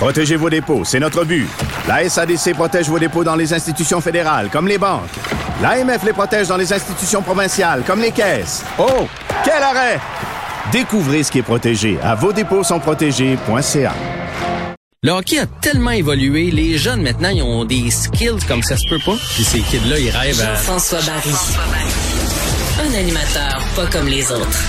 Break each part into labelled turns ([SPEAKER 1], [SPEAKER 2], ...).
[SPEAKER 1] Protégez vos dépôts, c'est notre but. La SADC protège vos dépôts dans les institutions fédérales, comme les banques. L'AMF les protège dans les institutions provinciales, comme les caisses. Oh, quel arrêt! Découvrez ce qui est protégé à vos dépôts sont protégés.ca.
[SPEAKER 2] Le hockey a tellement évolué, les jeunes maintenant, ils ont des skills comme ça se peut pas. Puis ces kids-là, ils rêvent à...
[SPEAKER 3] Jean-François Barry. Un animateur pas comme les autres.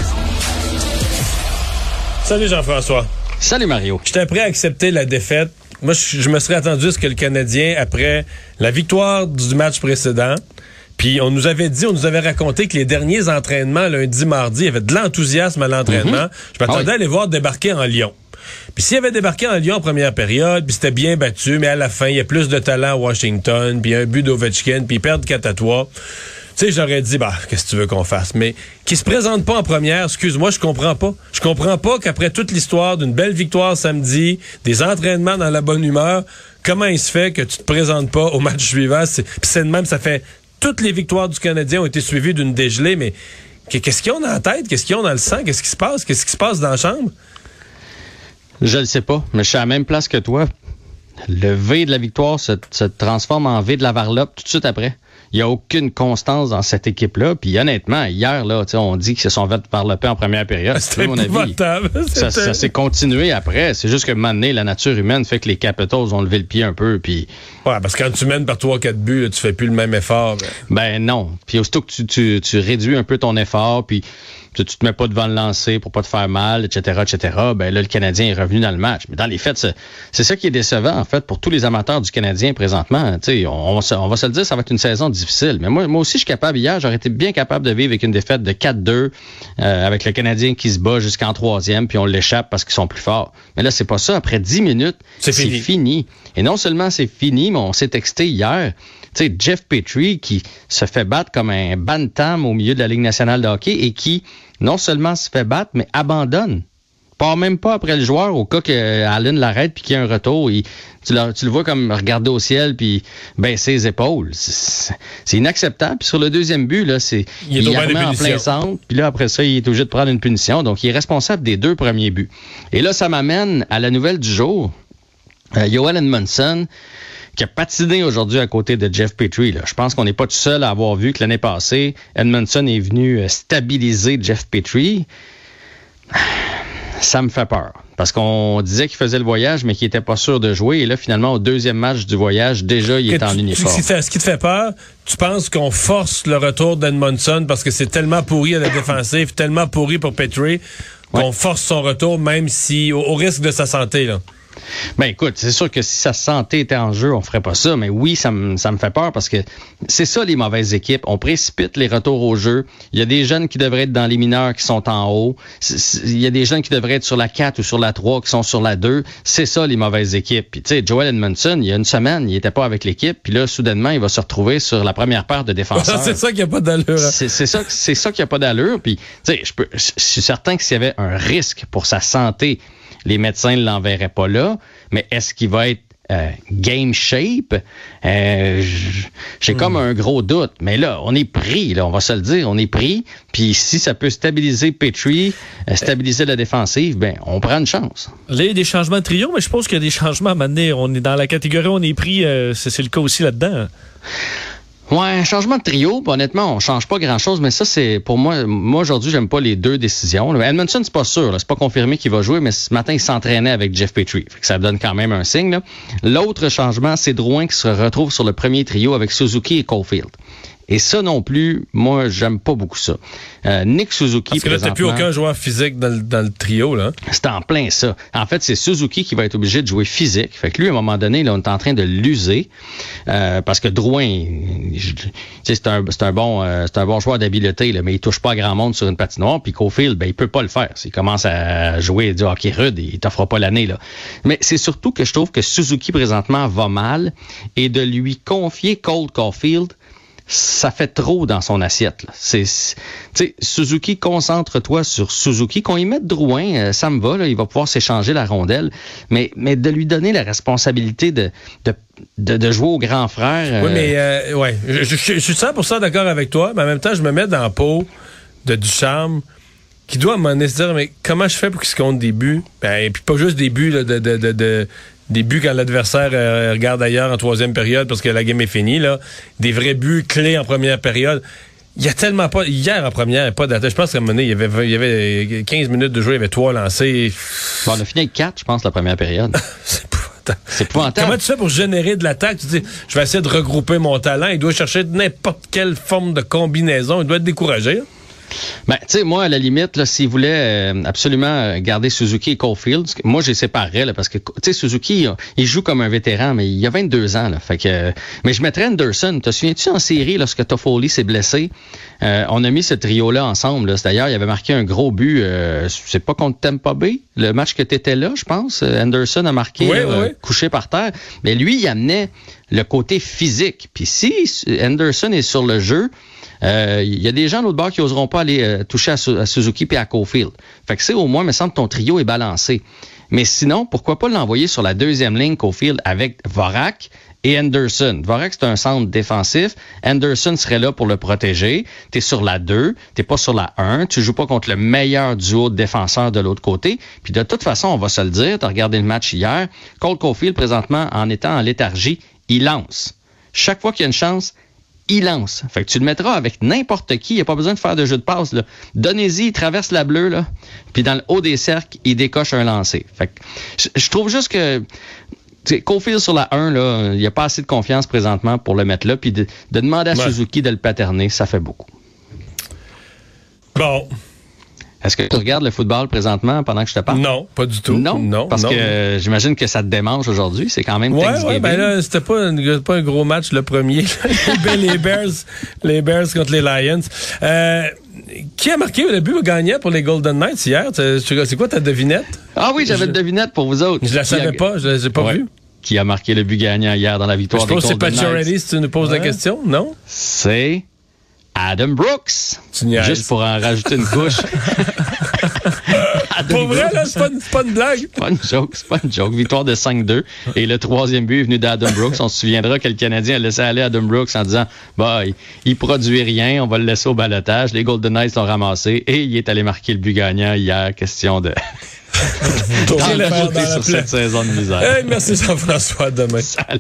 [SPEAKER 4] Salut Jean-François.
[SPEAKER 2] Salut Mario.
[SPEAKER 4] J'étais prêt à accepter la défaite. Moi, je, je me serais attendu à ce que le Canadien, après la victoire du match précédent, puis on nous avait dit, on nous avait raconté que les derniers entraînements, lundi, mardi, il y avait de l'enthousiasme à l'entraînement. Je m'attendais
[SPEAKER 2] Ah oui.
[SPEAKER 4] à les voir débarquer en Lyon. Puis s'il avait débarqué en Lyon en première période, puis c'était bien battu, mais à la fin, il y a plus de talent à Washington, puis un but d'Ovechkin, puis ils perdent 4 à 3. Tu sais, j'aurais dit, bah, qu'est-ce que tu veux qu'on fasse? Mais qui se présente pas en première, excuse-moi, je comprends pas. Je comprends pas qu'après toute l'histoire d'une belle victoire samedi, des entraînements dans la bonne humeur, comment il se fait que tu te présentes pas au match suivant? Puis c'est de même, ça fait toutes les victoires du Canadien ont été suivies d'une dégelée, mais qu'est-ce qu'ils ont dans la tête? Qu'est-ce qu'ils ont dans le sang? Qu'est-ce qui se passe? Qu'est-ce qui se passe dans la chambre?
[SPEAKER 2] Je le sais pas, mais je suis à la même place que toi. Le V de la victoire se, se transforme en V de la varlope tout de suite après. Il n'y a aucune constance dans cette équipe-là. Puis honnêtement, hier, là, tu sais, on dit qu'ils se sont fait varloper en première période.
[SPEAKER 4] C'était
[SPEAKER 2] À mon avis, ça,
[SPEAKER 4] C'était-
[SPEAKER 2] ça s'est continué après. C'est juste que maintenant, la nature humaine fait que les Capitals ont levé le pied un peu. Puis
[SPEAKER 4] Ouais, parce que quand tu mènes par 3-4 buts, là, tu fais plus le même effort. ben.
[SPEAKER 2] Ben non. Puis aussitôt que tu, tu, tu réduis un peu ton effort, puis tu, tu te mets pas devant le lancer pour pas te faire mal, etc., etc., ben là, le Canadien est revenu dans le match. Mais dans les faits, c'est ça qui est décevant, en fait, pour tous les amateurs du Canadien présentement. Tu sais, on, on, va se- on va se le dire, ça va être une saison difficile. Mais moi, moi aussi, je suis capable, hier, j'aurais été bien capable de vivre avec une défaite de 4-2, euh, avec le Canadien qui se bat jusqu'en troisième, puis on l'échappe parce qu'ils sont plus forts. Mais là, c'est pas ça. Après 10 minutes,
[SPEAKER 4] C'est
[SPEAKER 2] c'est
[SPEAKER 4] fini.
[SPEAKER 2] fini. Et non seulement c'est fini, mais on s'est texté hier. Tu sais, Jeff Petrie qui se fait battre comme un bantam au milieu de la Ligue nationale de hockey et qui non seulement se fait battre, mais abandonne. Part même pas après le joueur au cas que Allen l'arrête puis qu'il y a un retour. Il- tu, le, tu le vois comme regarder au ciel puis baisser les épaules. C'est inacceptable. Puis sur le deuxième but, là, c'est
[SPEAKER 4] Il est des
[SPEAKER 2] remet en plein centre. Puis là, après ça, il est obligé de prendre une punition. Donc, il est responsable des deux premiers buts. Et là, ça m'amène à la nouvelle du jour. Euh, Joel Edmondson, qui a patiné aujourd'hui à côté de Jeff Petrie. Là. Je pense qu'on n'est pas tout seul à avoir vu que l'année passée, Edmondson est venu euh, stabiliser Jeff Petrie. Ça me fait peur. Parce qu'on disait qu'il faisait le voyage, mais qu'il n'était pas sûr de jouer. Et là, finalement, au deuxième match du voyage, déjà, il est en uniforme.
[SPEAKER 4] Ce qui, te, ce qui te fait peur, tu penses qu'on force le retour d'Edmondson parce que c'est tellement pourri à la défensive, tellement pourri pour Petrie, qu'on
[SPEAKER 2] Ouais.
[SPEAKER 4] force son retour, même si au, au risque de sa santé. Là.
[SPEAKER 2] Ben écoute, c'est sûr que si sa santé était en jeu, on ferait pas ça. Mais oui, ça me ça me fait peur parce que c'est ça les mauvaises équipes. On précipite les retours au jeu. Il y a des jeunes qui devraient être dans les mineurs qui sont en haut. Il y a des jeunes qui devraient être sur la 4 ou sur la 3 qui sont sur la 2. C'est ça les mauvaises équipes. Puis tu sais, Joel Edmondson, il y a une semaine, il était pas avec l'équipe. Puis là, soudainement, il va se retrouver sur la première paire de défenseurs.
[SPEAKER 4] c'est ça qu'il n'y a pas d'allure. hein.
[SPEAKER 2] C'est ça, c'est ça qui a pas d'allure. Puis, tu sais, je peux, je je suis certain que s'il y avait un risque pour sa santé, les médecins ne l'enverraient pas là. Mais est-ce qu'il va être euh, game shape? Euh, J'ai comme un gros doute. Mais là, on est pris. Là, on va se le dire, on est pris. Puis, si ça peut stabiliser Petrie, euh, stabiliser la défensive, ben, on prend une chance.
[SPEAKER 5] Là, il y a des changements de trio, mais je pense qu'il y a des changements à mener. On est dans la catégorie on est pris, c'est c'est le cas aussi là-dedans.
[SPEAKER 2] Ouais, changement de trio, honnêtement, on change pas grand-chose, mais ça, c'est pour moi, moi aujourd'hui, j'aime pas les deux décisions. Edmondson, c'est pas sûr, c'est pas confirmé qu'il va jouer, mais ce matin, il s'entraînait avec Jeff Petrie, fait que ça donne quand même un signe. L'autre changement, c'est Drouin qui se retrouve sur le premier trio avec Suzuki et Caulfield. Et ça non plus, moi, j'aime pas beaucoup ça. Euh, Nick Suzuki,
[SPEAKER 4] Parce que là, t'as plus aucun joueur physique dans, le- dans le trio, là.
[SPEAKER 2] c'est en plein ça. En fait, c'est Suzuki qui va être obligé de jouer physique. Fait que lui, à un moment donné, là, on est en train de l'user euh, parce que Drouin, c'est un, un bon, euh, c'est un bon joueur d'habileté, là, mais il touche pas à grand monde sur une patinoire. Puis Cofield, ben, il peut pas le faire. S'il commence à jouer du hockey rude, il t'offrera pas l'année là. Mais c'est surtout que je trouve que Suzuki présentement va mal et de lui confier Cole Caulfield ça fait trop dans son assiette. C'est, c'est- tu sais, Suzuki, concentre-toi sur Suzuki. Qu'on y mette Drouin, euh, ça me va, là, il va pouvoir s'échanger la rondelle. Mais, mais de lui donner la responsabilité de, de, de, de jouer au grand frère.
[SPEAKER 4] Oui,
[SPEAKER 2] euh,
[SPEAKER 4] mais euh, ouais, je, je- je suis 100% d'accord avec toi, mais en même temps, je me mets dans la peau de Ducharme qui doit m'en se dire, mais comment je fais pour qu'il se compte des buts? Ben, et puis pas juste des buts, là, de, de, de, de- des buts quand l'adversaire euh, regarde ailleurs en troisième période parce que la game est finie, là. Des vrais buts clés en première période. Il y a tellement pas. Hier en première, pas d'attaque. Je pense qu'à un moment donné, il y avait, il y avait 15 minutes de jeu, il y avait trois lancés.
[SPEAKER 2] bon, on a fini avec 4, je pense, la première période.
[SPEAKER 4] C'est.
[SPEAKER 2] C'est épouvantable.
[SPEAKER 4] Comment tu fais pour générer de l'attaque? Tu dis, je vais essayer de regrouper mon talent. Il doit chercher n'importe quelle forme de combinaison. Il doit être découragé.
[SPEAKER 2] Ben, tu sais, moi, à la limite, là, s'il voulait euh, absolument garder Suzuki et Caulfield, moi, je les séparerais, là, parce que, tu sais, Suzuki, il joue comme un vétéran, mais il a 22 ans, là. Fait que, mais je mettrais Anderson. Te souviens-tu en série, lorsque Toffoli s'est blessé? Euh, on a mis ce trio-là ensemble, là. D'ailleurs, il avait marqué un gros but, euh, c'est pas contre Tampa Bay, le match que tu étais là, je pense. Anderson a marqué,
[SPEAKER 4] Oui,
[SPEAKER 2] là,
[SPEAKER 4] oui, oui.
[SPEAKER 2] couché par terre. Mais lui, il amenait le côté physique. Puis si Anderson est sur le jeu, euh, il y a des gens l'autre bord qui oseront pas aller euh, toucher à, Su- à Suzuki puis à Caulfield. Fait que c'est au moins, me semble, ton trio est balancé. Mais sinon, pourquoi pas l'envoyer sur la deuxième ligne Caulfield avec Vorak et Anderson? Vorak, c'est un centre défensif. Anderson serait là pour le protéger. Tu es sur la 2, t'es pas sur la 1. Tu joues pas contre le meilleur duo de défenseurs de l'autre côté. Puis de toute façon, on va se le dire, tu as regardé le match hier, Cole Caulfield, présentement, en étant en léthargie, il lance. Chaque fois qu'il y a une chance, il lance. Fait que tu le mettras avec n'importe qui. Il n'y a pas besoin de faire de jeu de passe. là. Donnez-y, il traverse la bleue, là. Puis dans le haut des cercles, il décoche un lancer. Fait que je, je trouve juste que Caulfield sur la 1, là, il n'y a pas assez de confiance présentement pour le mettre là. Puis de, de demander à
[SPEAKER 4] Ouais.
[SPEAKER 2] Suzuki de le paterner, ça fait beaucoup.
[SPEAKER 4] Bon,
[SPEAKER 2] Est-ce que tu regardes le football présentement pendant que je te parle?
[SPEAKER 4] non, pas du tout.
[SPEAKER 2] Non,
[SPEAKER 4] non
[SPEAKER 2] parce
[SPEAKER 4] non.
[SPEAKER 2] que euh, j'imagine que ça te démange aujourd'hui. C'est quand même
[SPEAKER 4] Ouais, ouais, ben là, c'était pas, un- pas un gros match le premier. les Bears, les Bears contre les Lions. Euh, qui a marqué le but gagnant pour les Golden Knights hier? C'est c'est quoi ta devinette?
[SPEAKER 2] ah oui, j'avais une devinette pour vous autres.
[SPEAKER 4] Je la
[SPEAKER 2] a-
[SPEAKER 4] savais pas, je l'ai pas
[SPEAKER 2] Ouais.
[SPEAKER 4] vue.
[SPEAKER 2] Qui a marqué le but gagnant hier dans la
[SPEAKER 4] Je
[SPEAKER 2] victoire des
[SPEAKER 4] pense que c'est
[SPEAKER 2] Golden
[SPEAKER 4] Pat
[SPEAKER 2] Knights?
[SPEAKER 4] si tu nous poses la question, non?
[SPEAKER 2] C'est Adam Brooks. Juste pour en rajouter une couche.
[SPEAKER 4] Pour vrai, là, c'est pas, pas une blague.
[SPEAKER 2] C'est pas une joke, c'est pas une joke. Victoire de 5-2. Et le troisième but est venu d'Adam Brooks. On se souviendra que le Canadien a laissé aller Adam Brooks en disant bah, il, il produit rien, on va le laisser au balotage. Les Golden Knights l'ont ramassé et il est allé marquer le but gagnant hier. Question de d'en sur cette saison de misère.
[SPEAKER 4] Hey, merci Jean-François, demain.
[SPEAKER 2] Salut.